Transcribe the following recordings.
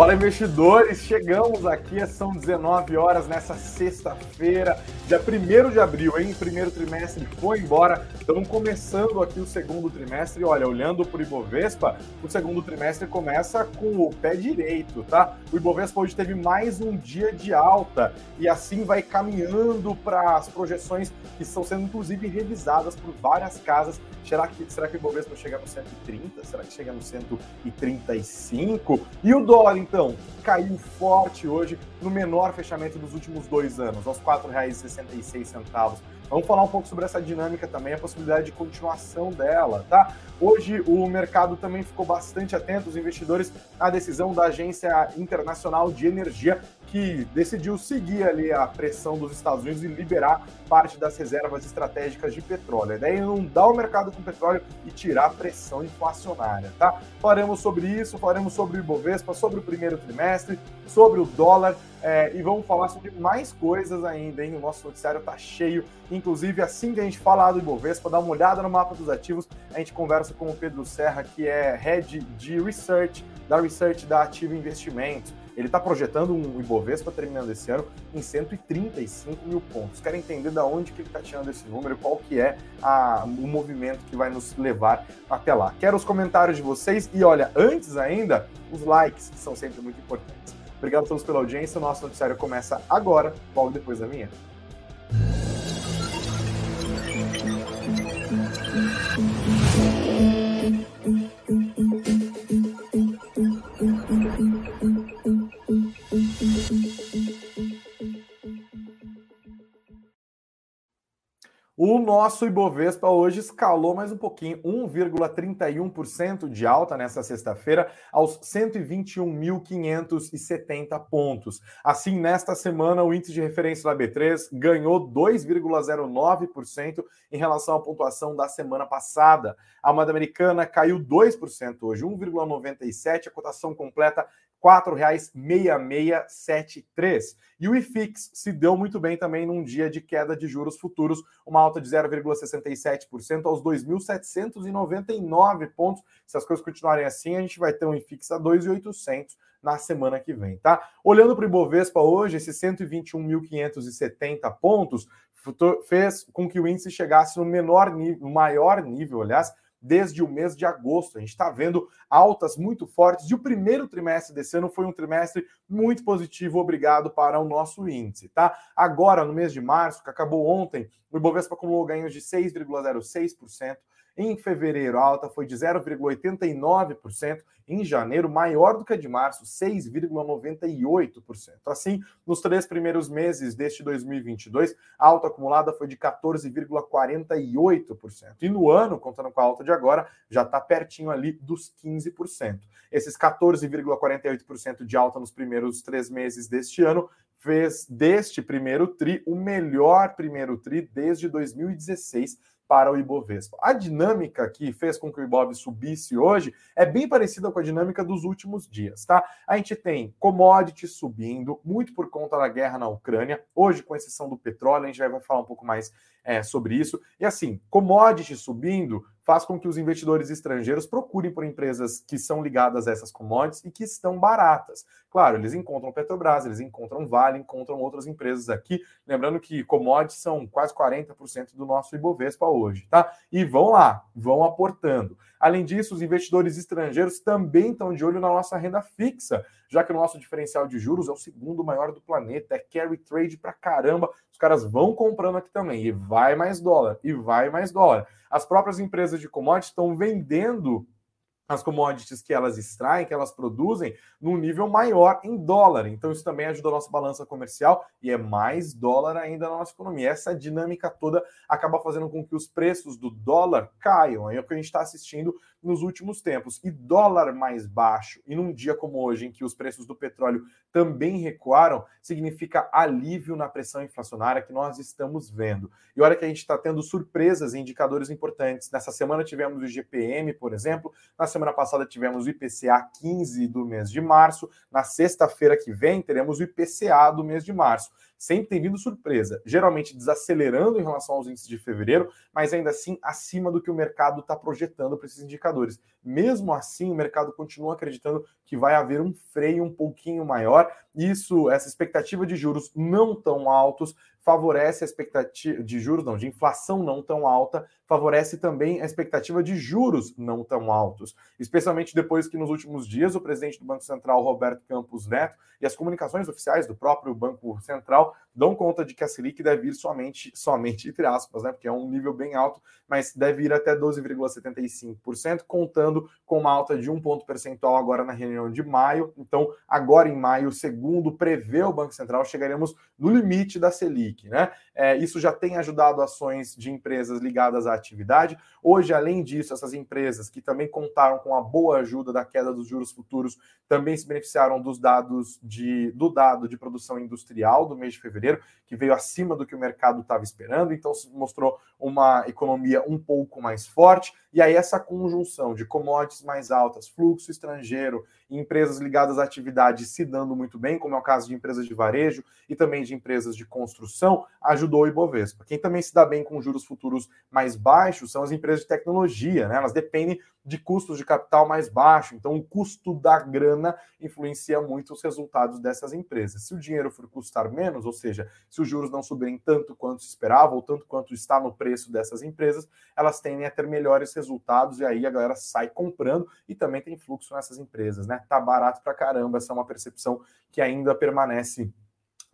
Fala investidores, chegamos aqui, são 19 horas nessa sexta-feira, dia 1 de abril, hein? Primeiro trimestre foi embora, estamos começando aqui o segundo trimestre. Olha, olhando para o Ibovespa, o segundo trimestre começa com o pé direito, tá? O Ibovespa hoje teve mais um dia de alta e assim vai caminhando para as projeções que estão sendo inclusive revisadas por várias casas. Será que, será que o Ibovespa chega no 130? Será que chega no 135? E o dólar, então, caiu forte hoje no menor fechamento dos últimos dois anos, aos R$ 4,66. Vamos falar um pouco sobre essa dinâmica também, a possibilidade de continuação dela, tá? Hoje o mercado também ficou bastante atento, os investidores, à decisão da Agência Internacional de Energia, que decidiu seguir ali a pressão dos Estados Unidos e liberar parte das reservas estratégicas de petróleo. A ideia é dar o mercado com petróleo e tirar a pressão inflacionária, tá? Falaremos sobre isso, falaremos sobre o Ibovespa, sobre o primeiro trimestre, sobre o dólar é, e vamos falar sobre mais coisas ainda, hein? O nosso noticiário tá cheio. Inclusive, assim que a gente falar do Ibovespa, dá uma olhada no mapa dos ativos, a gente conversa com o Pedro Serra, que é Head de Research, da Research da Ativo Investimentos. Ele está projetando um Ibovespa terminando esse ano em 135 mil pontos. Quero entender de onde que ele está tirando esse número, qual que é a, o movimento que vai nos levar até lá. Quero os comentários de vocês e olha, antes ainda, os likes, que são sempre muito importantes. Obrigado a todos pela audiência. O nosso noticiário começa agora, logo depois da vinheta. O nosso Ibovespa hoje escalou mais um pouquinho, 1,31% de alta nessa sexta-feira, aos 121.570 pontos. Assim, nesta semana, o índice de referência da B3 ganhou 2,09% em relação à pontuação da semana passada. A moeda americana caiu 2% hoje, 1,97%, a cotação completa R$ 4,6673. E o IFIX se deu muito bem também num dia de queda de juros futuros, uma alta de 0,67% aos 2.799 pontos. Se as coisas continuarem assim, a gente vai ter um IFIX a 2.800 na semana que vem, tá? Olhando para o Ibovespa hoje, esses 121.570 pontos fez com que o índice chegasse no menor nível, no maior nível, aliás, desde o mês de agosto. A gente está vendo altas muito fortes e o primeiro trimestre desse ano foi um trimestre muito positivo, obrigado para o nosso índice, tá? Agora, no mês de março, que acabou ontem, o Ibovespa acumulou ganhos de 6,06%. Em fevereiro, a alta foi de 0,89%. Em janeiro, maior do que a de março, 6,98%. Assim, nos três primeiros meses deste 2022, a alta acumulada foi de 14,48%. E no ano, contando com a alta de agora, já está pertinho ali dos 15%. Esses 14,48% de alta nos primeiros três meses deste ano fez deste primeiro TRI o melhor primeiro TRI desde 2016 para o Ibovespa. A dinâmica que fez com que o Ibov subisse hoje é bem parecida com a dinâmica dos últimos dias, tá? A gente tem commodities subindo, muito por conta da guerra na Ucrânia. Hoje, com exceção do petróleo, a gente vai falar um pouco mais é, sobre isso. E assim, commodities subindo faz com que os investidores estrangeiros procurem por empresas que são ligadas a essas commodities e que estão baratas. Claro, eles encontram Petrobras, eles encontram Vale, encontram outras empresas aqui. Lembrando que commodities são quase 40% do nosso Ibovespa hoje, tá? E vão lá, vão aportando. Além disso, os investidores estrangeiros também estão de olho na nossa renda fixa, já que o nosso diferencial de juros é o segundo maior do planeta, é carry trade pra caramba. Os caras vão comprando aqui também, e vai mais dólar, e vai mais dólar. As próprias empresas de commodities estão vendendo as commodities que elas extraem, que elas produzem, num nível maior em dólar. Então, isso também ajuda a nossa balança comercial e é mais dólar ainda na nossa economia. Essa dinâmica toda acaba fazendo com que os preços do dólar caiam. É o que a gente está assistindo nos últimos tempos. E dólar mais baixo, e num dia como hoje, em que os preços do petróleo também recuaram, significa alívio na pressão inflacionária que nós estamos vendo. E olha que a gente está tendo surpresas em indicadores importantes. Nessa semana tivemos o GPM, por exemplo, na semana passada tivemos o IPCA 15 do mês de março, na sexta-feira que vem teremos o IPCA do mês de março. Sempre tem vindo surpresa, geralmente desacelerando em relação aos índices de fevereiro, mas ainda assim acima do que o mercado está projetando para esses indicadores. Mesmo assim, o mercado continua acreditando que vai haver um freio um pouquinho maior. Isso, essa expectativa de juros não tão altos, favorece a expectativa de juros, não, de inflação não tão alta, favorece também a expectativa de juros não tão altos, especialmente depois que nos últimos dias o presidente do Banco Central, Roberto Campos Neto, e as comunicações oficiais do próprio Banco Central now dão conta de que a Selic deve ir somente, somente entre aspas, né, porque é um nível bem alto, mas deve ir até 12,75%, contando com uma alta de um ponto percentual agora na reunião de maio. Então, agora em maio, segundo prevê o Banco Central, chegaremos no limite da Selic, né? É, isso já tem ajudado ações de empresas ligadas à atividade. Hoje, além disso, essas empresas que também contaram com a boa ajuda da queda dos juros futuros também se beneficiaram dos dados de, do dado de produção industrial do mês de fevereiro, que veio acima do que o mercado estava esperando, então mostrou uma economia um pouco mais forte. E aí, essa conjunção de commodities mais altas, fluxo estrangeiro e empresas ligadas à atividade se dando muito bem, como é o caso de empresas de varejo e também de empresas de construção, ajudou o Ibovespa. Quem também se dá bem com juros futuros mais baixos são as empresas de tecnologia, né? Elas dependem de custos de capital mais baixo, então o custo da grana influencia muito os resultados dessas empresas. Se o dinheiro for custar menos, ou seja, se os juros não subirem tanto quanto se esperava, ou tanto quanto está no preço dessas empresas, elas tendem a ter melhores resultados e aí a galera sai comprando e também tem fluxo nessas empresas, né? Tá barato pra caramba, essa é uma percepção que ainda permanece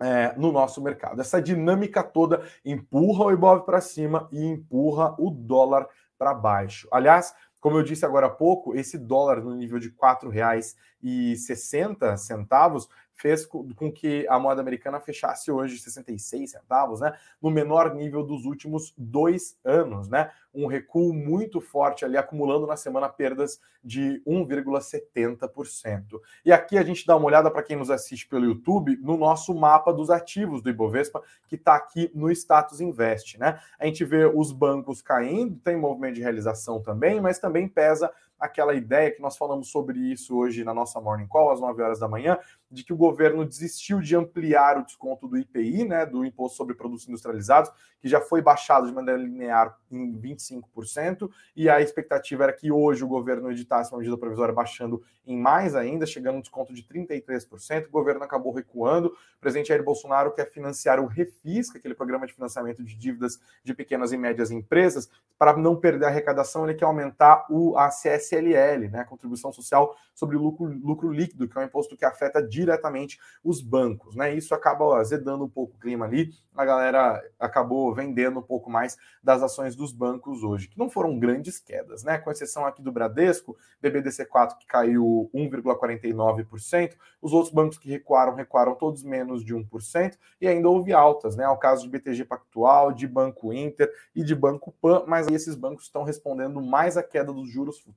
é, no nosso mercado. Essa dinâmica toda empurra o Ibov para cima e empurra o dólar para baixo. Aliás, como eu disse agora há pouco, esse dólar no nível de R$ 4,60 fez com que a moeda americana fechasse hoje 66 centavos, né? No menor nível dos últimos dois anos, né? Um recuo muito forte ali, acumulando na semana perdas de 1,70%. E aqui a gente dá uma olhada para quem nos assiste pelo YouTube no nosso mapa dos ativos do Ibovespa, que está aqui no Status Invest, né? A gente vê os bancos caindo, tem movimento de realização também, mas também pesa aquela ideia que nós falamos sobre isso hoje na nossa Morning Call, às 9 horas da manhã, de que o governo desistiu de ampliar o desconto do IPI, né, do Imposto sobre Produtos Industrializados, que já foi baixado de maneira linear em 25%, e a expectativa era que hoje o governo editasse uma medida provisória baixando em mais ainda, chegando um desconto de 33%. O governo acabou recuando. O presidente Jair Bolsonaro quer financiar o Refis, é aquele programa de financiamento de dívidas de pequenas e médias empresas, para não perder a arrecadação, ele quer aumentar o ACS CSLL, né, contribuição social sobre lucro, lucro líquido, que é um imposto que afeta diretamente os bancos. Né? Isso acaba azedando um pouco o clima ali, a galera acabou vendendo um pouco mais das ações dos bancos hoje, que não foram grandes quedas, né? Com exceção aqui do Bradesco, BBDC4 que caiu 1,49%, os outros bancos que recuaram, recuaram todos menos de 1%, e ainda houve altas, né? Ao caso de BTG Pactual, de Banco Inter e de Banco Pan, mas esses bancos estão respondendo mais à queda dos juros futuros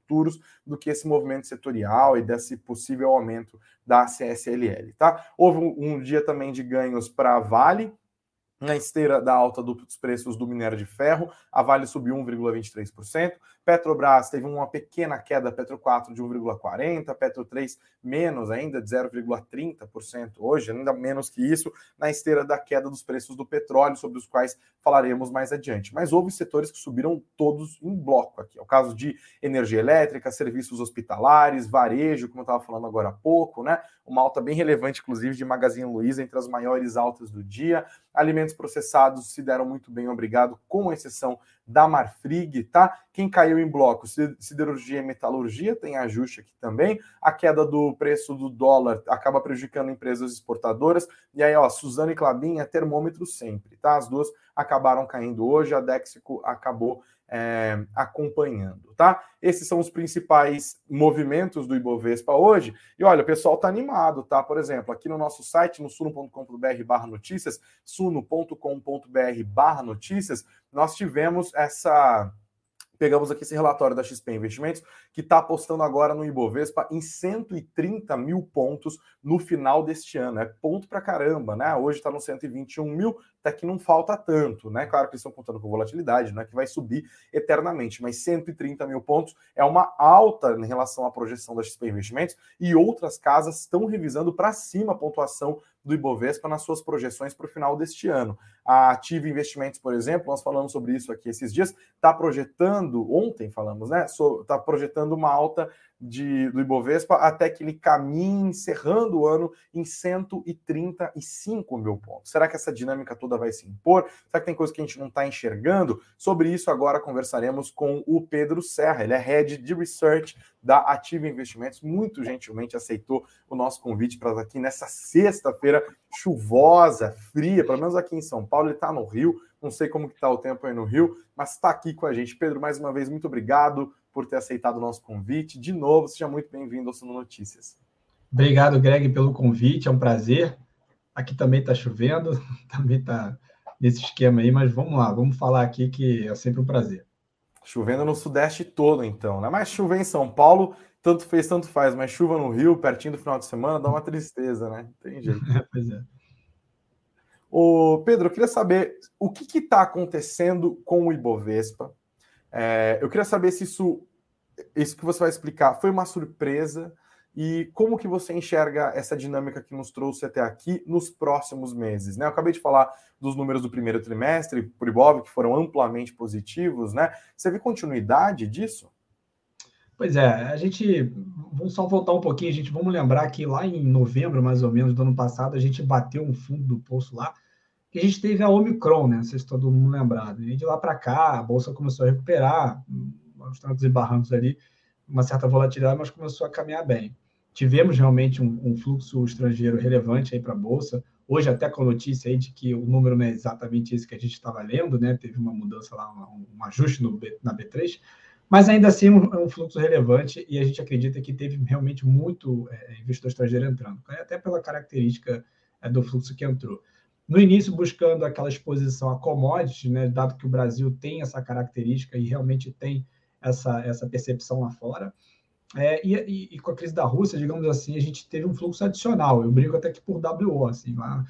do que esse movimento setorial e desse possível aumento da CSLL, tá? Houve um, um dia também de ganhos para a Vale, na esteira da alta dos preços do minério de ferro, a Vale subiu 1,23%, Petrobras teve uma pequena queda, Petro 4 de 1,40%, Petro 3 menos ainda, de 0,30% hoje, ainda menos que isso, na esteira da queda dos preços do petróleo, sobre os quais falaremos mais adiante. Mas houve setores que subiram todos em bloco aqui. É o caso de energia elétrica, serviços hospitalares, varejo, como eu estava falando agora há pouco, né? Uma alta bem relevante, inclusive, de Magazine Luiza, entre as maiores altas do dia. Alimentos processados se deram muito bem, obrigado, com exceção da Marfrig, tá? Quem caiu em bloco, siderurgia e metalurgia, tem ajuste aqui também. A queda do preço do dólar acaba prejudicando empresas exportadoras. E aí, ó, Suzano e Clabin é termômetro sempre, tá? As duas acabaram caindo hoje, a Dexico acabou é, acompanhando, tá? Esses são os principais movimentos do Ibovespa hoje. E olha, o pessoal tá animado, tá? Por exemplo, aqui no nosso site, no suno.com.br barra notícias, suno.com.br barra notícias, nós tivemos essa pegamos aqui esse relatório da XP Investimentos, que está apostando agora no Ibovespa em 130 mil pontos no final deste ano. É ponto para caramba, né? Hoje está no 121 mil, até que não falta tanto, né? Claro que eles estão contando com volatilidade, não é que vai subir eternamente, mas 130 mil pontos é uma alta em relação à projeção da XP Investimentos e outras casas estão revisando para cima a pontuação do Ibovespa nas suas projeções para o final deste ano. A Ative Investimentos, por exemplo, nós falamos sobre isso aqui esses dias, está projetando, ontem falamos, né? Está projetando uma alta de, do Ibovespa até que ele caminhe encerrando o ano em 135 mil pontos. Será que essa dinâmica toda vai se impor? Será que tem coisa que a gente não está enxergando? Sobre isso, agora conversaremos com o Pedro Serra. Ele é head de research da Ativa Investimentos. Muito gentilmente aceitou o nosso convite para estar aqui nessa sexta-feira chuvosa, fria, pelo menos aqui em São Paulo. Ele está no Rio. Não sei como que está o tempo aí no Rio, mas está aqui com a gente. Pedro, mais uma vez, muito obrigado por ter aceitado o nosso convite. De novo, seja muito bem-vindo ao Suno Notícias. Obrigado, Greg, pelo convite. É um prazer. Aqui também está chovendo, também está nesse esquema aí, mas vamos lá, vamos falar aqui que é sempre um prazer. Chovendo no Sudeste todo, então, né? Mas chover em São Paulo, tanto fez, tanto faz, mas chuva no Rio, pertinho do final de semana, dá uma tristeza, né? Tem jeito. pois é. Ô, Pedro, eu queria saber o que está acontecendo com o Ibovespa é, eu queria saber se isso, isso que você vai explicar foi uma surpresa e como que você enxerga essa dinâmica que nos trouxe até aqui nos próximos meses, né? Eu acabei de falar dos números do primeiro trimestre por Ibov, que foram amplamente positivos, né? Você vê continuidade disso? Pois é, a gente, vamos só voltar um pouquinho, gente vamos lembrar que lá em novembro, mais ou menos, do ano passado, a gente bateu um fundo do poço lá, que a gente teve a Omicron, né? Se todo mundo lembrado. E de lá para cá, a bolsa começou a recuperar, uns trancos e barrancos ali, uma certa volatilidade, mas começou a caminhar bem. Tivemos realmente um, um fluxo estrangeiro relevante aí para a bolsa. Hoje, até com a notícia aí de que o número não é exatamente esse que a gente estava lendo, né? Teve uma mudança lá, um, um ajuste no na B3, mas ainda assim um, um, fluxo relevante e a gente acredita que teve realmente muito é, investidor estrangeiro entrando, até pela característica é, do fluxo que entrou no início buscando aquela exposição a commodities, né, dado que o Brasil tem essa característica e realmente tem essa, essa percepção lá fora. É, e, e, e, com a crise da Rússia, digamos assim, a gente teve um fluxo adicional. Eu brinco até que por WO, assim, lá,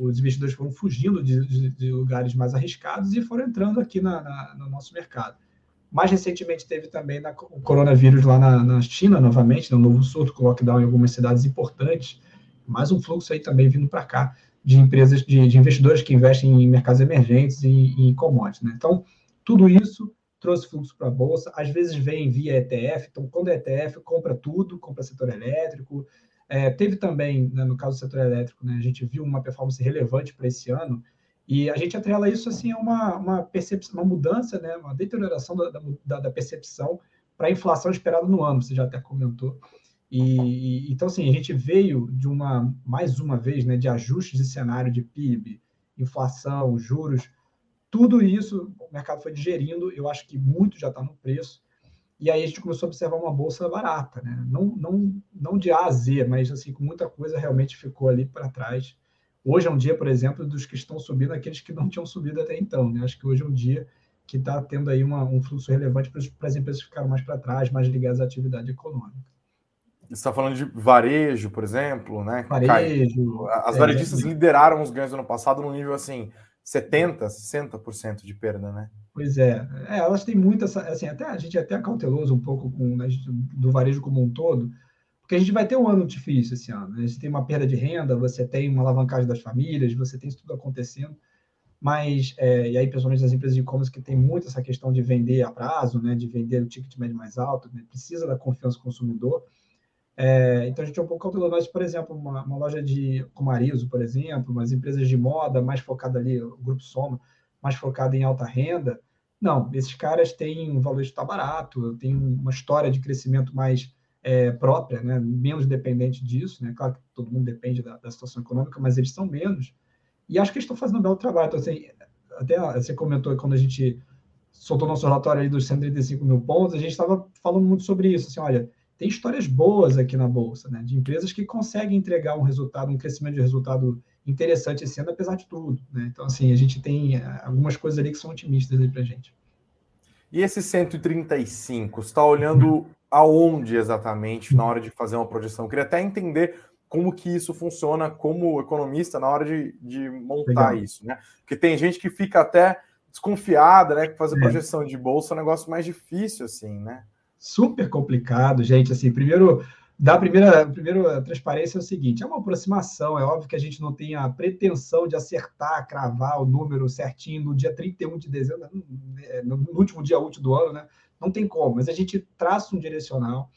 os investidores foram fugindo de, de, de, lugares mais arriscados e foram entrando aqui na, na, no nosso mercado. Mais recentemente teve também na, o coronavírus lá na, na China, novamente, no né, novo surto, com lockdown em algumas cidades importantes. Mais um fluxo aí também vindo para cá de empresas, de, de, investidores que investem em mercados emergentes e em commodities. Né? Então, tudo isso trouxe fluxo para a Bolsa, às vezes vem via ETF, então quando é ETF, compra tudo, compra setor elétrico. É, teve também, né, no caso do setor elétrico, né, a gente viu uma performance relevante para esse ano, e a gente atrela isso assim a uma, uma percepção, uma mudança, né, uma deterioração da, da, da percepção para a inflação esperada no ano, você já até comentou. E, então, assim, a gente veio de uma, mais uma vez, né, de ajustes de cenário de PIB, inflação, juros, tudo isso o mercado foi digerindo, eu acho que muito já está no preço, e aí a gente começou a observar uma bolsa barata, né? não, não, não de A a Z, mas assim, com muita coisa realmente ficou ali para trás. Hoje é um dia, por exemplo, dos que estão subindo, aqueles que não tinham subido até então. Né? Acho que hoje é um dia que está tendo aí uma, um fluxo relevante para as empresas que ficaram mais para trás, mais ligadas à atividade econômica. Está falando de varejo, por exemplo, né? Varejo. As é, varejistas é, lideraram os ganhos do ano passado no nível assim, 70%, 60% de perda, né? Pois é. é. Elas têm muita. Assim, até, a gente é até cauteloso um pouco com, né, do varejo como um todo, porque a gente vai ter um ano difícil esse ano. Né? A gente tem uma perda de renda, você tem uma alavancagem das famílias, você tem isso tudo acontecendo. Mas, é, e aí, principalmente as empresas de e-commerce que tem muito essa questão de vender a prazo, né, de vender o ticket médio mais alto, né, precisa da confiança do consumidor. É, então a gente é um pouco cauteloso. Por exemplo, uma, uma, loja de como Arizo, por exemplo, umas empresas de moda mais focada ali, o grupo Soma, mais focado em alta renda. Não, esses caras têm um valor de estar barato, têm uma história de crescimento mais é, própria, né? menos dependente disso. Né? Claro que todo mundo depende da, da, situação econômica, mas eles são menos. E acho que eles estão fazendo um belo trabalho. Então, assim, até você comentou quando a gente soltou nosso relatório aí dos 135 mil pontos, a gente estava falando muito sobre isso. Assim, olha, tem histórias boas aqui na Bolsa, né? De empresas que conseguem entregar um resultado, um crescimento de resultado interessante esse ano, apesar de tudo. Né? Então, assim, a gente tem eh, algumas coisas ali que são otimistas aí para gente. E esse 135, você está olhando aonde exatamente na hora de fazer uma projeção? Eu queria até entender como que isso funciona como economista na hora de, de montar Legal. isso, né? Porque tem gente que fica até desconfiada, né? Que fazer é. projeção de bolsa é um negócio mais difícil, assim, né? Super complicado, gente. Assim, primeiro, da primeira, primeira transparência é o seguinte: é uma aproximação. É óbvio que a gente não tem a pretensão de acertar, cravar o número certinho no dia 31 de dezembro, é, no último dia útil do ano, né? Não tem como, mas a gente traça um direcional,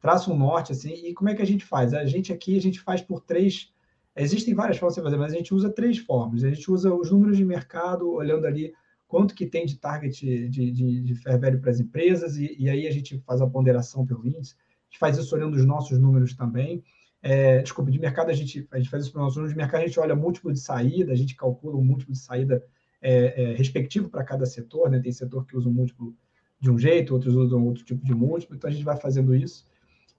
traça um norte, assim, e como é que a gente faz? A gente aqui, a gente faz por três. Existem várias formas de fazer, mas a gente usa três formas. A gente usa os números de mercado, olhando ali quanto que tem de target de, de, de fair value para as empresas, e, e aí a gente faz a ponderação pelo índice gente faz isso olhando os nossos números também. É, desculpa, de mercado a gente, a gente faz isso para os nossos números, de mercado a gente olha múltiplo de saída, a gente calcula um múltiplo de saída é, é, respectivo para cada setor, né? Tem setor que usa um múltiplo de um jeito, outros usam outro tipo de múltiplo, então a gente vai fazendo isso.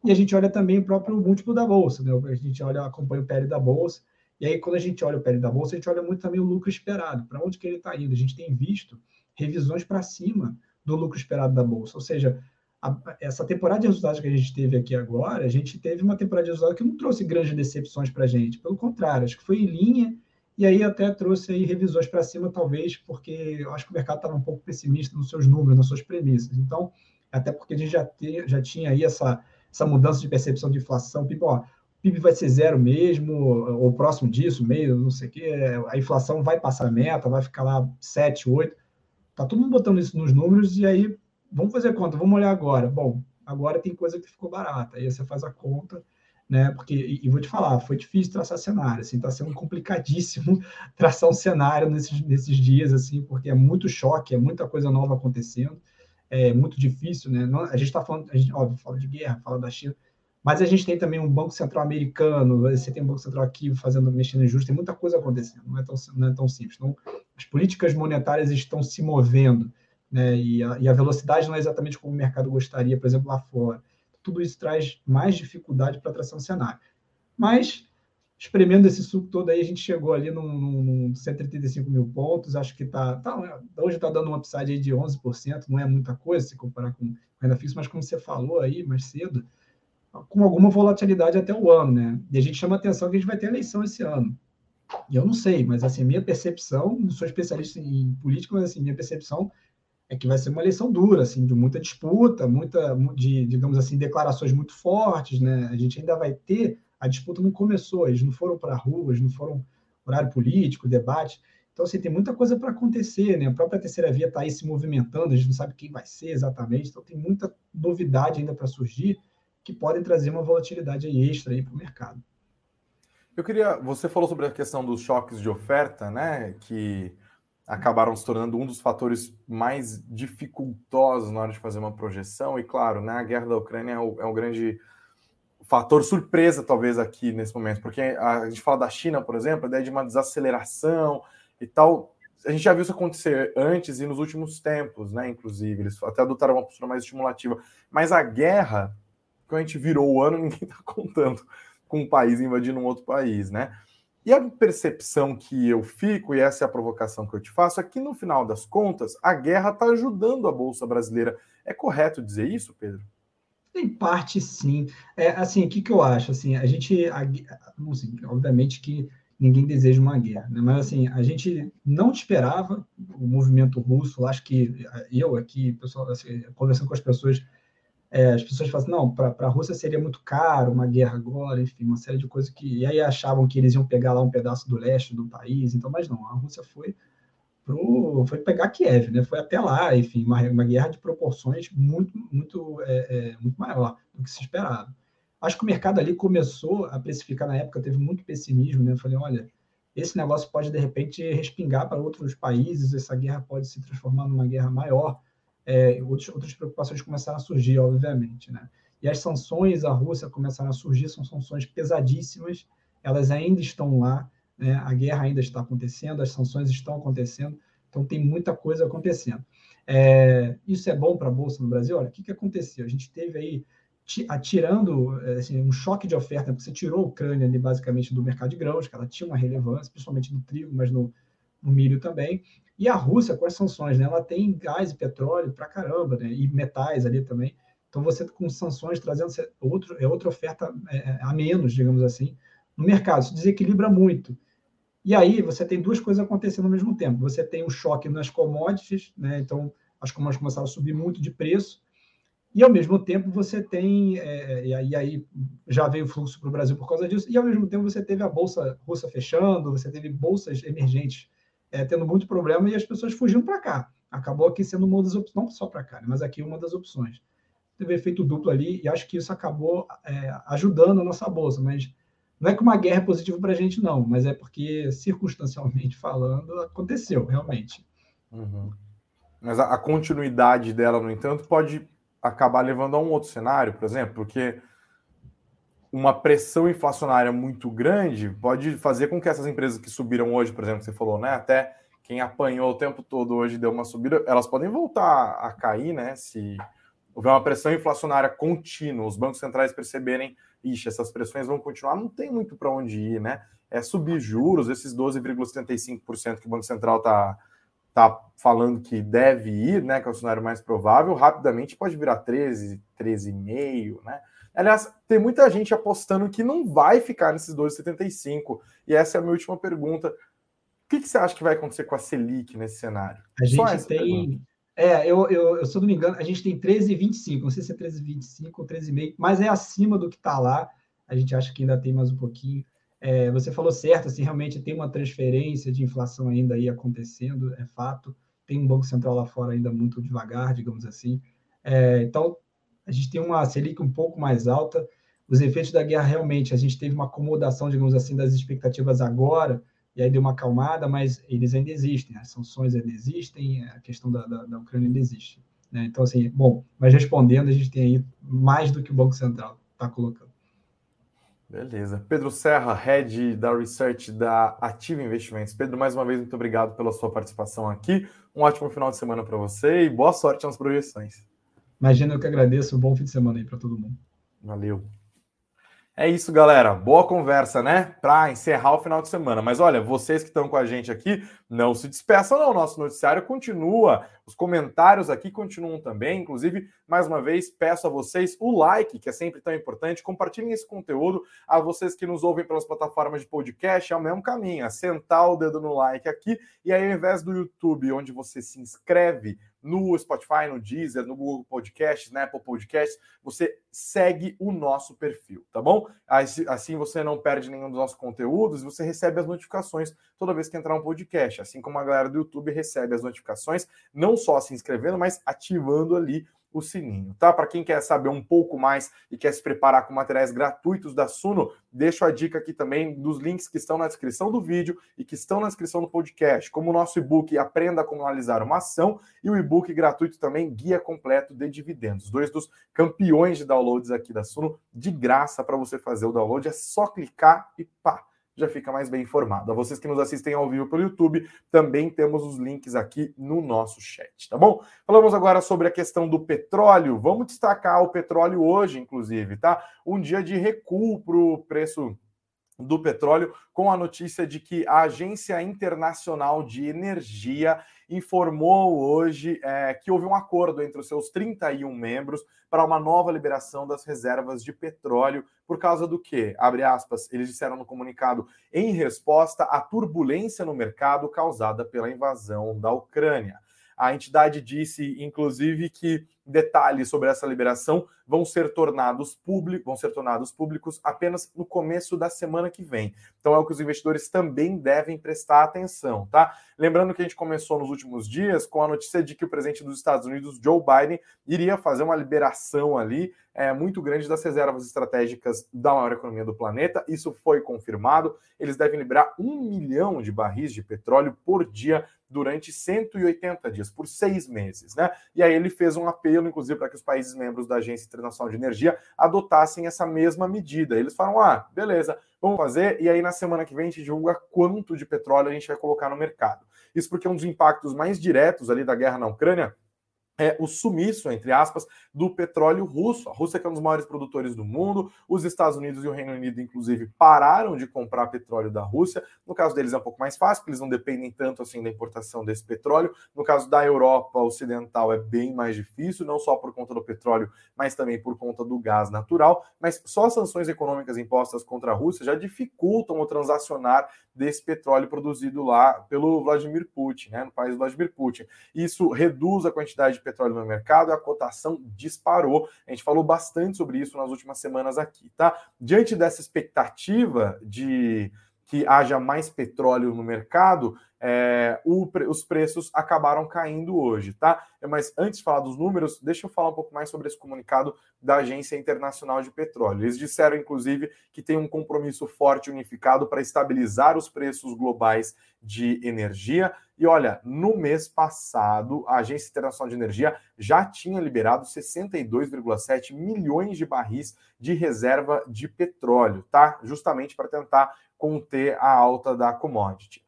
E a gente olha também o próprio múltiplo da bolsa, né? A gente olha, acompanha o PL da bolsa, e aí quando a gente olha o PL da bolsa, a gente olha muito também o lucro esperado, para onde que ele está indo. A gente tem visto revisões para cima do lucro esperado da bolsa, ou seja, a, essa temporada de resultados que a gente teve aqui agora, a gente teve uma temporada de resultados que não trouxe grandes decepções para a gente. Pelo contrário, acho que foi em linha e aí até trouxe aí revisões para cima, talvez, porque eu acho que o mercado estava um pouco pessimista nos seus números, nas suas premissas. Então, até porque a gente já, te, já tinha aí essa, essa mudança de percepção de inflação, PIB, ó, PIB vai ser zero mesmo, ou próximo disso, meio, não sei o quê, a inflação vai passar a meta, vai ficar lá 7, 8. Tá todo mundo botando isso nos números e aí vamos fazer conta, vamos olhar agora. Bom, agora tem coisa que ficou barata. Aí você faz a conta, né? Porque, e, e vou te falar, foi difícil traçar cenário, assim, está sendo complicadíssimo traçar um cenário nesses, nesses dias, assim, porque é muito choque, é muita coisa nova acontecendo, é muito difícil, né? Não, a gente está falando, a gente, óbvio, fala de guerra, fala da China, mas a gente tem também um Banco Central americano, você tem um Banco Central aqui fazendo, mexendo em juros, tem muita coisa acontecendo, não é tão, não é tão simples. Então, as políticas monetárias estão se movendo, né? E a, e a velocidade não é exatamente como o mercado gostaria, por exemplo, lá fora. Tudo isso traz mais dificuldade para tração cenário. Mas, espremendo esse suco todo aí, a gente chegou ali num, num 135 mil pontos, acho que está tá, hoje está dando uma upside aí de 11%, não é muita coisa se comparar com renda fixa, mas como você falou aí mais cedo, com alguma volatilidade até o ano, né? E a gente chama atenção que a gente vai ter eleição esse ano. E eu não sei, mas assim, minha percepção, não sou especialista em política, mas assim, minha percepção é que vai ser uma eleição dura, assim, de muita disputa, muita, de, digamos assim, declarações muito fortes, né? A gente ainda vai ter, a disputa não começou, eles não foram para a rua, eles não foram horário político, debate. Então, assim, tem muita coisa para acontecer, né? A própria terceira via está aí se movimentando, a gente não sabe quem vai ser exatamente, então tem muita novidade ainda para surgir que podem trazer uma volatilidade extra para o mercado. Eu queria, você falou sobre a questão dos choques de oferta, né? Que acabaram se tornando um dos fatores mais dificultosos na hora de fazer uma projeção. E claro, né, a guerra da Ucrânia é, o, é um grande fator surpresa, talvez, aqui nesse momento, porque a gente fala da China, por exemplo, a ideia de uma desaceleração e tal. A gente já viu isso acontecer antes e nos últimos tempos, né? Inclusive, eles até adotaram uma postura mais estimulativa. Mas a guerra, quando a gente virou o ano, ninguém está contando com um país invadindo um outro país, né? E a percepção que eu fico, e essa é a provocação que eu te faço, é que no final das contas, a guerra está ajudando a Bolsa Brasileira. É correto dizer isso, Pedro? Em parte, sim. É, assim, o que, que eu acho? Assim, a gente, a, assim, obviamente que ninguém deseja uma guerra, né? mas assim, a gente não esperava o movimento russo, acho que eu aqui, pessoal, assim, conversando com as pessoas é, as pessoas falam assim, não, para a Rússia seria muito caro uma guerra agora, enfim, uma série de coisas que. E aí achavam que eles iam pegar lá um pedaço do leste do país, então, mas não, a Rússia foi pro, foi pegar Kiev, né? Foi até lá, enfim, uma, uma guerra de proporções muito, muito, é, é, muito maior do que se esperava. Acho que o mercado ali começou a precificar na época, teve muito pessimismo, né? Eu falei, olha, esse negócio pode de repente respingar para outros países, essa guerra pode se transformar numa guerra maior é, outros, outras preocupações começaram a surgir, obviamente. Né? E as sanções à Rússia começaram a surgir, são sanções pesadíssimas, elas ainda estão lá, né? a guerra ainda está acontecendo, as sanções estão acontecendo, então tem muita coisa acontecendo. É, isso é bom para a Bolsa no Brasil? Olha, o que, que aconteceu? A gente teve aí, atirando assim, um choque de oferta, porque você tirou a Ucrânia ali, basicamente do mercado de grãos, que ela tinha uma relevância, principalmente no trigo, mas no, no milho também, e a Rússia, com as sanções, né, ela tem gás e petróleo para caramba, né, e metais ali também. Então, você com sanções trazendo outro, é outra oferta é, é, a menos, digamos assim, no mercado. Isso desequilibra muito. E aí, você tem duas coisas acontecendo ao mesmo tempo. Você tem um choque nas commodities, né, então as commodities começaram a subir muito de preço, E, ao mesmo tempo, você tem, é, e aí já veio o fluxo para o Brasil por causa disso, e, ao mesmo tempo, você teve a Bolsa Russa fechando, você teve bolsas emergentes é, tendo muito problema e as pessoas fugindo para cá. Acabou aqui sendo uma das opções, não só para cá, né, mas aqui uma das opções. Teve efeito duplo ali, e acho que isso acabou é, ajudando a nossa Bolsa, mas não é que uma guerra é positiva para a gente, não, mas é porque, circunstancialmente falando, aconteceu, realmente. Uhum. Mas a, a continuidade dela, no entanto, pode acabar levando a um outro cenário, por exemplo, porque uma pressão inflacionária muito grande pode fazer com que essas empresas que subiram hoje, por exemplo, você falou, né? Até quem apanhou o tempo todo hoje deu uma subida, elas podem voltar a cair, né? Se houver uma pressão inflacionária contínua, os bancos centrais perceberem, ixi, essas pressões vão continuar, não tem muito para onde ir, né? É subir juros, esses 12,75% que o Banco Central está tá falando que deve ir, né, que é o cenário mais provável, rapidamente pode virar 13, 13,5, né? Aliás, tem muita gente apostando que não vai ficar nesses 12,75. E essa é a minha última pergunta. O que, que, você acha que vai acontecer com a Selic nesse cenário? A gente tem. Pergunta. É, eu, eu, eu, se eu não me engano, a gente tem 13,25. Não sei se é 13,25 ou 13,5, mas é acima do que está lá. A gente acha que ainda tem mais um pouquinho. É, você falou certo, assim, realmente tem uma transferência de inflação ainda aí acontecendo, é fato. Tem um Banco Central lá fora ainda muito devagar, digamos assim. É, então, a gente tem uma Selic um pouco mais alta. Os efeitos da guerra, realmente, a gente teve uma acomodação, digamos assim, das expectativas agora, e aí deu uma acalmada, mas eles ainda existem, as sanções ainda existem, a questão da, da, da Ucrânia ainda existe. Né? Então, assim, bom, mas respondendo, a gente tem aí mais do que o Banco Central está colocando. Beleza. Pedro Serra, head da research da Ativa Investimentos. Pedro, mais uma vez, muito obrigado pela sua participação aqui. Um ótimo final de semana para você e boa sorte nas projeções. Imagina, eu que agradeço. Bom fim de semana aí para todo mundo. Valeu. É isso, galera. Boa conversa, né? Para encerrar o final de semana. Mas olha, vocês que estão com a gente aqui, não se despeçam, não. Nosso noticiário continua. Os comentários aqui continuam também. Inclusive, mais uma vez, peço a vocês o like, que é sempre tão importante. Compartilhem esse conteúdo. A vocês que nos ouvem pelas plataformas de podcast, é o mesmo caminho. É sentar o dedo no like aqui. E aí, ao invés do YouTube, onde você se inscreve no Spotify, no Deezer, no Google Podcasts, na Apple Podcasts, você segue o nosso perfil, tá bom? Assim você não perde nenhum dos nossos conteúdos e você recebe as notificações toda vez que entrar um podcast, assim como a galera do YouTube recebe as notificações, não só se inscrevendo, mas ativando ali o sininho, tá? Para quem quer saber um pouco mais e quer se preparar com materiais gratuitos da Suno, deixo a dica aqui também dos links que estão na descrição do vídeo e que estão na descrição do podcast, como o nosso e-book Aprenda como analisar uma ação e o e-book gratuito também Guia completo de dividendos, dois dos campeões de downloads aqui da Suno, de graça para você fazer o download, é só clicar e pá já fica mais bem informado. A vocês que nos assistem ao vivo pelo YouTube, também temos os links aqui no nosso chat, tá bom? Falamos agora sobre a questão do petróleo. Vamos destacar o petróleo hoje, inclusive, tá? Um dia de recuo para o preço do petróleo, com a notícia de que a Agência Internacional de Energia informou hoje é, que houve um acordo entre os seus 31 membros para uma nova liberação das reservas de petróleo, por causa do que, abre aspas, eles disseram no comunicado, em resposta à turbulência no mercado causada pela invasão da Ucrânia. A entidade disse, inclusive, que detalhes sobre essa liberação vão ser tornados públicos, vão ser tornados públicos apenas no começo da semana que vem. Então é o que os investidores também devem prestar atenção, tá? Lembrando que a gente começou nos últimos dias com a notícia de que o presidente dos Estados Unidos, Joe Biden, iria fazer uma liberação ali é, muito grande das reservas estratégicas da maior economia do planeta. Isso foi confirmado. Eles devem liberar um milhão de barris de petróleo por dia durante 180 dias, por seis meses, né? E aí ele fez um apelo, inclusive, para que os países membros da Agência Internacional de Energia adotassem essa mesma medida. Eles falam: ah, beleza, vamos fazer, e aí na semana que vem a gente divulga quanto de petróleo a gente vai colocar no mercado. Isso porque um dos impactos mais diretos ali da guerra na Ucrânia é o sumiço, entre aspas, do petróleo russo. A Rússia, que é um dos maiores produtores do mundo, os Estados Unidos e o Reino Unido, inclusive, pararam de comprar petróleo da Rússia. No caso deles é um pouco mais fácil, porque eles não dependem tanto assim da importação desse petróleo. No caso da Europa Ocidental é bem mais difícil, não só por conta do petróleo, mas também por conta do gás natural. Mas só as sanções econômicas impostas contra a Rússia já dificultam o transacionar desse petróleo produzido lá pelo Vladimir Putin, né, no país Vladimir Putin. Isso reduz a quantidade de petróleo no mercado, a cotação disparou. A gente falou bastante sobre isso nas últimas semanas aqui, tá? Diante dessa expectativa de que haja mais petróleo no mercado, é, o, os preços acabaram caindo hoje, tá? Mas antes de falar dos números, deixa eu falar um pouco mais sobre esse comunicado da Agência Internacional de Petróleo. Eles disseram, inclusive, que tem um compromisso forte unificado para estabilizar os preços globais de energia. E olha, no mês passado, a Agência Internacional de Energia já tinha liberado 62,7 milhões de barris de reserva de petróleo, tá? Justamente para tentar conter a alta da commodity.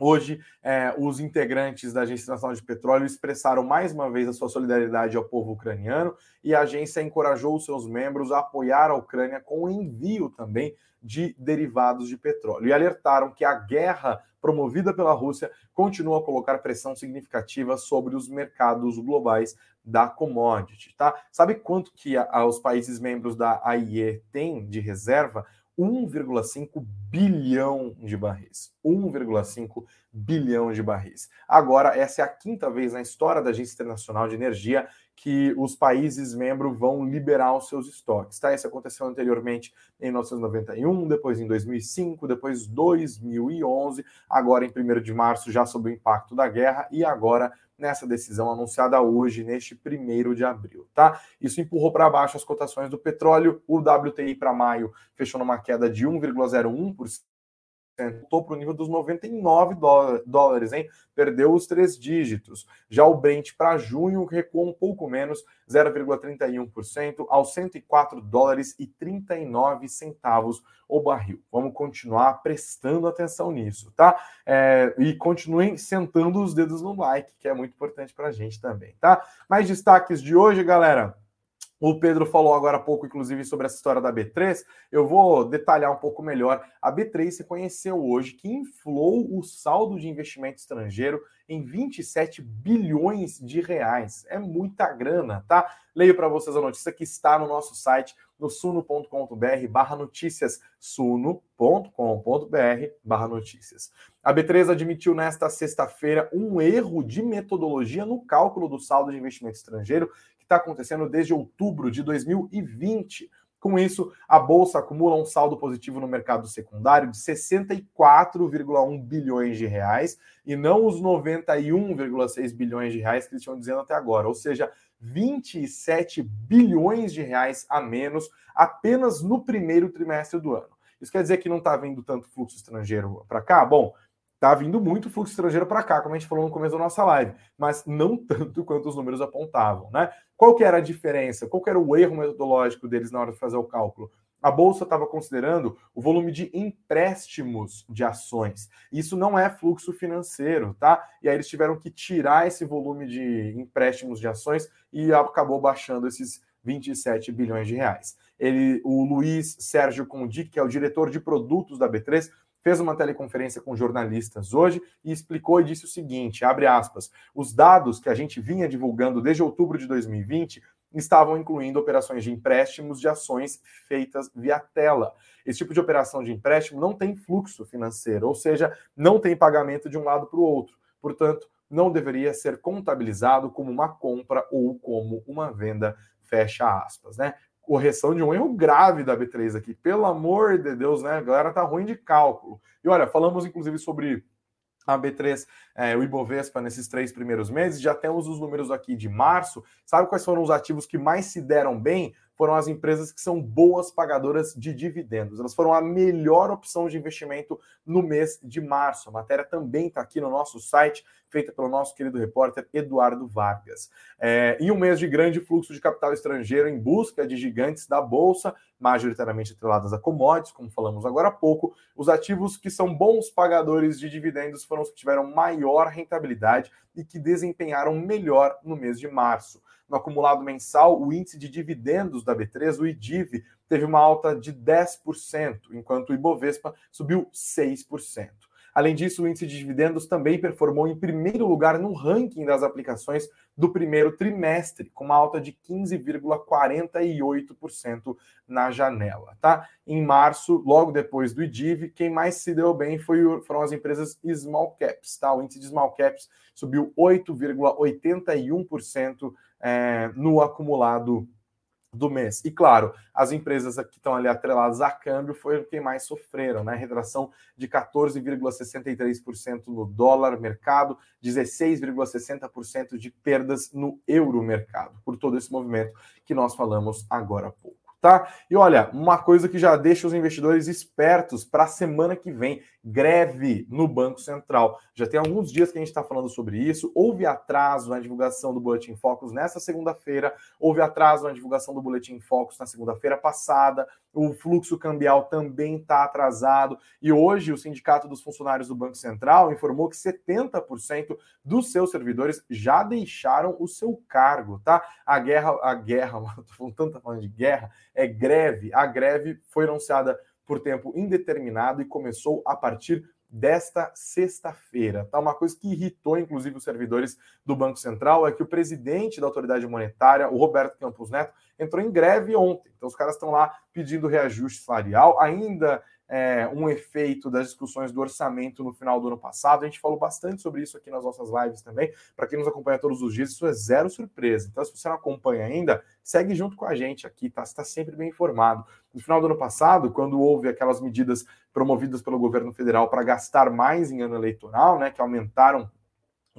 Hoje, é, os integrantes da Agência Nacional de Petróleo expressaram mais uma vez a sua solidariedade ao povo ucraniano e a agência encorajou seus membros a apoiar a Ucrânia com o envio também de derivados de petróleo e alertaram que a guerra promovida pela Rússia continua a colocar pressão significativa sobre os mercados globais da commodity, tá? Sabe quanto que a, a, os países membros da AIE têm de reserva? 1,5 bilhão de barris. 1,5 bilhão de barris. Agora, essa é a quinta vez na história da Agência Internacional de Energia que os países membros vão liberar os seus estoques. Tá? Isso aconteceu anteriormente em 1991, depois em 2005, depois 2011, agora em 1 de março, já sob o impacto da guerra, e agora nessa decisão anunciada hoje, neste primeiro de abril, tá? Isso empurrou para baixo as cotações do petróleo. O WTI para maio fechou numa queda de 1,01%, voltou para o nível dos 99 dólares, hein? Perdeu os três dígitos. Já o Brent para junho recuou um pouco menos, 0,31%, aos 104 dólares e 39 centavos o barril. Vamos continuar prestando atenção nisso, tá? É, e continuem sentando os dedos no like, que é muito importante para a gente também, tá? Mais destaques de hoje, galera. O Pedro falou agora há pouco, inclusive, sobre essa história da B3. Eu vou detalhar um pouco melhor. A B3 se conheceu hoje que inflou o saldo de investimento estrangeiro em 27 bilhões de reais. É muita grana, tá? Leio para vocês a notícia que está no nosso site, no suno.com.br barra notícias, suno.com.br barra notícias. A B3 admitiu nesta sexta-feira um erro de metodologia no cálculo do saldo de investimento estrangeiro está acontecendo desde outubro de 2020. Com isso, a bolsa acumula um saldo positivo no mercado secundário de 64,1 bilhões de reais e não os 91,6 bilhões de reais que eles estão dizendo até agora, ou seja, 27 bilhões de reais a menos apenas no primeiro trimestre do ano. Isso quer dizer que não está vindo tanto fluxo estrangeiro para cá? Bom, Tá vindo muito fluxo estrangeiro para cá, como a gente falou no começo da nossa live, mas não tanto quanto os números apontavam, né? Qual que era a diferença? Qual que era o erro metodológico deles na hora de fazer o cálculo? A bolsa estava considerando o volume de empréstimos de ações. Isso não é fluxo financeiro, tá? E aí eles tiveram que tirar esse volume de empréstimos de ações e acabou baixando esses 27 bilhões de reais. Ele, o Luiz Sérgio Condi, que é o diretor de produtos da B3, fez uma teleconferência com jornalistas hoje e explicou e disse o seguinte: abre aspas, os dados que a gente vinha divulgando desde outubro de 2020 estavam incluindo operações de empréstimos de ações feitas via tela. Esse tipo de operação de empréstimo não tem fluxo financeiro, ou seja, não tem pagamento de um lado para o outro. Portanto, não deveria ser contabilizado como uma compra ou como uma venda, fecha aspas, né? Correção de um erro grave da B3 aqui. Pelo amor de Deus, né? A galera tá ruim de cálculo. E olha, falamos inclusive sobre a B3, é, o Ibovespa nesses três primeiros meses, já temos os números aqui de março. Sabe quais foram os ativos que mais se deram bem? Foram as empresas que são boas pagadoras de dividendos. Elas foram a melhor opção de investimento no mês de março. A matéria também está aqui no nosso site feita pelo nosso querido repórter Eduardo Vargas. É, em um mês de grande fluxo de capital estrangeiro em busca de gigantes da Bolsa, majoritariamente atreladas a commodities, como falamos agora há pouco, os ativos que são bons pagadores de dividendos foram os que tiveram maior rentabilidade e que desempenharam melhor no mês de março. No acumulado mensal, o índice de dividendos da B3, o IDIV, teve uma alta de 10%, enquanto o Ibovespa subiu 6%. Além disso, o índice de dividendos também performou em primeiro lugar no ranking das aplicações do primeiro trimestre, com uma alta de 15,48% na janela, tá? Em março, logo depois do IDIV, quem mais se deu bem foi, foram as empresas small caps, tá? O índice de small caps subiu 8,81% é, no acumulado do mês. E claro, as empresas que estão ali atreladas a câmbio foram quem mais sofreram, né? Retração de 14,63% no dólar mercado, 16,60% de perdas no euro mercado, por todo esse movimento que nós falamos agora há pouco tá? E olha, uma coisa que já deixa os investidores espertos para a semana que vem, greve no Banco Central. Já tem alguns dias que a gente está falando sobre isso. Houve atraso na divulgação do Boletim Focus nessa segunda-feira, houve atraso na divulgação do Boletim Focus na segunda-feira passada o fluxo cambial também está atrasado. E hoje o Sindicato dos Funcionários do Banco Central informou que 70% dos seus servidores já deixaram o seu cargo, tá? A guerra, a guerra, tô falando tanto falando de guerra, é greve. A greve foi anunciada por tempo indeterminado e começou a partir desta sexta-feira. Tá? Uma coisa que irritou, inclusive, os servidores do Banco Central é que o presidente da autoridade monetária, o Roberto Campos Neto, entrou em greve ontem. Então, os caras estão lá pedindo reajuste salarial, ainda é, um efeito das discussões do orçamento no final do ano passado. A gente falou bastante sobre isso aqui nas nossas lives também. Para quem nos acompanha todos os dias, isso é zero surpresa. Então, se você não acompanha ainda, segue junto com a gente aqui, tá? Você está sempre bem informado. No final do ano passado, quando houve aquelas medidas promovidas pelo governo federal para gastar mais em ano eleitoral, né, que aumentaram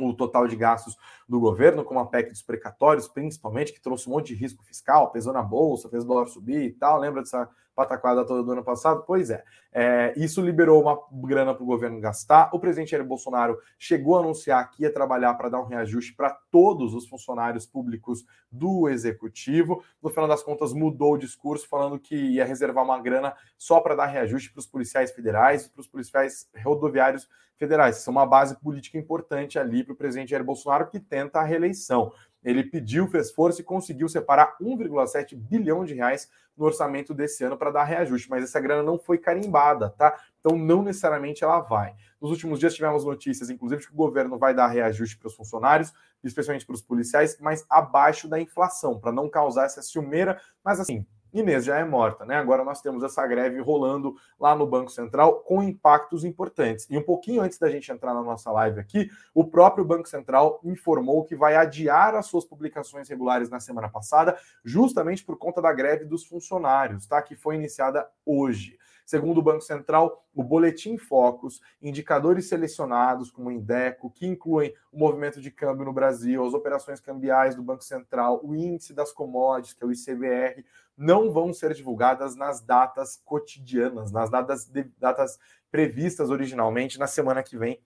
o total de gastos do governo, como a PEC dos precatórios, principalmente, que trouxe um monte de risco fiscal, pesou na bolsa, fez o dólar subir e tal. Lembra dessa pataquada toda do ano passado? Pois é. é isso liberou uma grana para o governo gastar. O presidente Jair Bolsonaro chegou a anunciar que ia trabalhar para dar um reajuste para todos os funcionários públicos do executivo. No final das contas, mudou o discurso, falando que ia reservar uma grana só para dar reajuste para os policiais federais e para os policiais rodoviários federais, são uma base política importante ali para o presidente Jair Bolsonaro, que tenta a reeleição. Ele pediu, fez força e conseguiu separar 1,7 bilhão de reais no orçamento desse ano para dar reajuste, mas essa grana não foi carimbada, tá? Então não necessariamente ela vai. Nos últimos dias tivemos notícias, inclusive, de que o governo vai dar reajuste para os funcionários, especialmente para os policiais, mas abaixo da inflação, para não causar essa ciumeira, mas assim, Inês já é morta, né? Agora nós temos essa greve rolando lá no Banco Central com impactos importantes. E um pouquinho antes da gente entrar na nossa live aqui, o próprio Banco Central informou que vai adiar as suas publicações regulares na semana passada, justamente por conta da greve dos funcionários, tá? Que foi iniciada hoje. Segundo o Banco Central, o Boletim Focus, indicadores selecionados como o Indeco, que incluem o movimento de câmbio no Brasil, as operações cambiais do Banco Central, o índice das commodities, que é o ICBR, não vão ser divulgadas nas datas cotidianas, nas datas, datas previstas originalmente na semana que vem,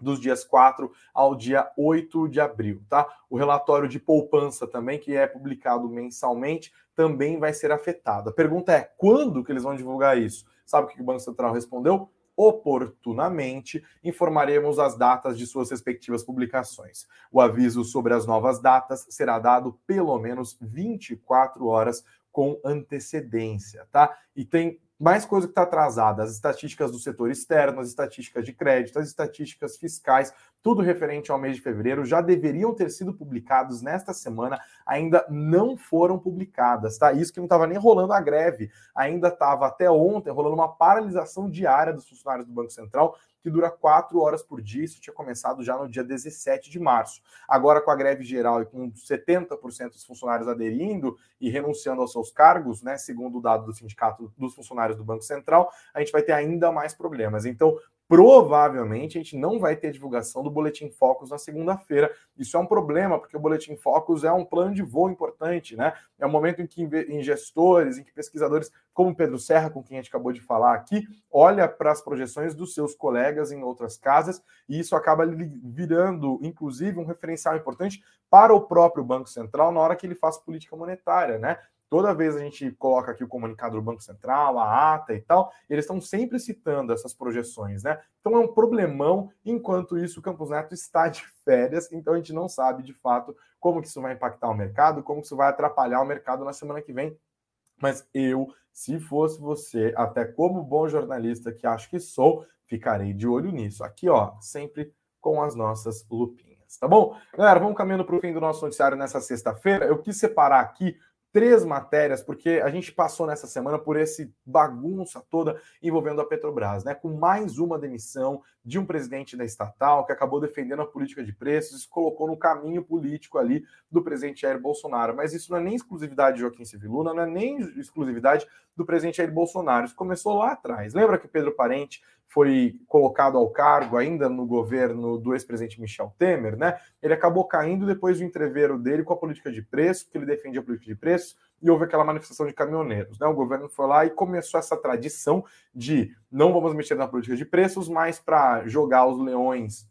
dos dias 4 ao dia 8 de abril, tá? O relatório de poupança também, que é publicado mensalmente, também vai ser afetado. A pergunta é: quando que eles vão divulgar isso? Sabe o que o Banco Central respondeu? Oportunamente informaremos as datas de suas respectivas publicações. O aviso sobre as novas datas será dado pelo menos 24 horas com antecedência, tá? E tem mais coisa que está atrasada: as estatísticas do setor externo, as estatísticas de crédito, as estatísticas fiscais, tudo referente ao mês de fevereiro, já deveriam ter sido publicados nesta semana, ainda não foram publicadas, tá? Isso que não estava nem rolando a greve, ainda estava até ontem rolando uma paralisação diária dos funcionários do Banco Central que dura quatro horas por dia. Isso tinha começado já no dia 17 de março. Agora, com a greve geral e com 70% dos funcionários aderindo e renunciando aos seus cargos, né, segundo o dado do Sindicato dos Funcionários do Banco Central, a gente vai ter ainda mais problemas. Então, provavelmente a gente não vai ter divulgação do Boletim Focus na segunda-feira. Isso é um problema, porque o Boletim Focus é um plano de voo importante, né? É um momento em que em gestores, em que pesquisadores, como Pedro Serra, com quem a gente acabou de falar aqui, olha para as projeções dos seus colegas em outras casas, e isso acaba virando, inclusive, um referencial importante para o próprio Banco Central na hora que ele faz política monetária, né? Toda vez a gente coloca aqui o comunicado do Banco Central, a ata e tal, eles estão sempre citando essas projeções, né? Então é um problemão, enquanto isso o Campos Neto está de férias, então a gente não sabe de fato como que isso vai impactar o mercado, como que isso vai atrapalhar o mercado na semana que vem. Mas eu, se fosse você, até como bom jornalista que acho que sou, Ficarei de olho nisso. Aqui, ó, sempre com as nossas lupinhas, tá bom? Galera, vamos caminhando para o fim do nosso noticiário nessa sexta-feira. Eu quis separar aqui três matérias, porque a gente passou nessa semana por esse bagunça toda envolvendo a Petrobras, né? Com mais uma demissão de um presidente da estatal que acabou defendendo a política de preços e colocou no caminho político ali do presidente Jair Bolsonaro. Mas isso não é nem exclusividade de Joaquim Civiluna, não é nem exclusividade do presidente Jair Bolsonaro. Isso começou lá atrás. Lembra que Pedro Parente foi colocado ao cargo ainda no governo do ex-presidente Michel Temer, né? Ele acabou caindo depois do entreveiro dele com a política de preço, porque ele defendia a política de preços, e houve aquela manifestação de caminhoneiros, né? O governo foi lá e começou essa tradição de não vamos mexer na política de preços, mas para jogar os leões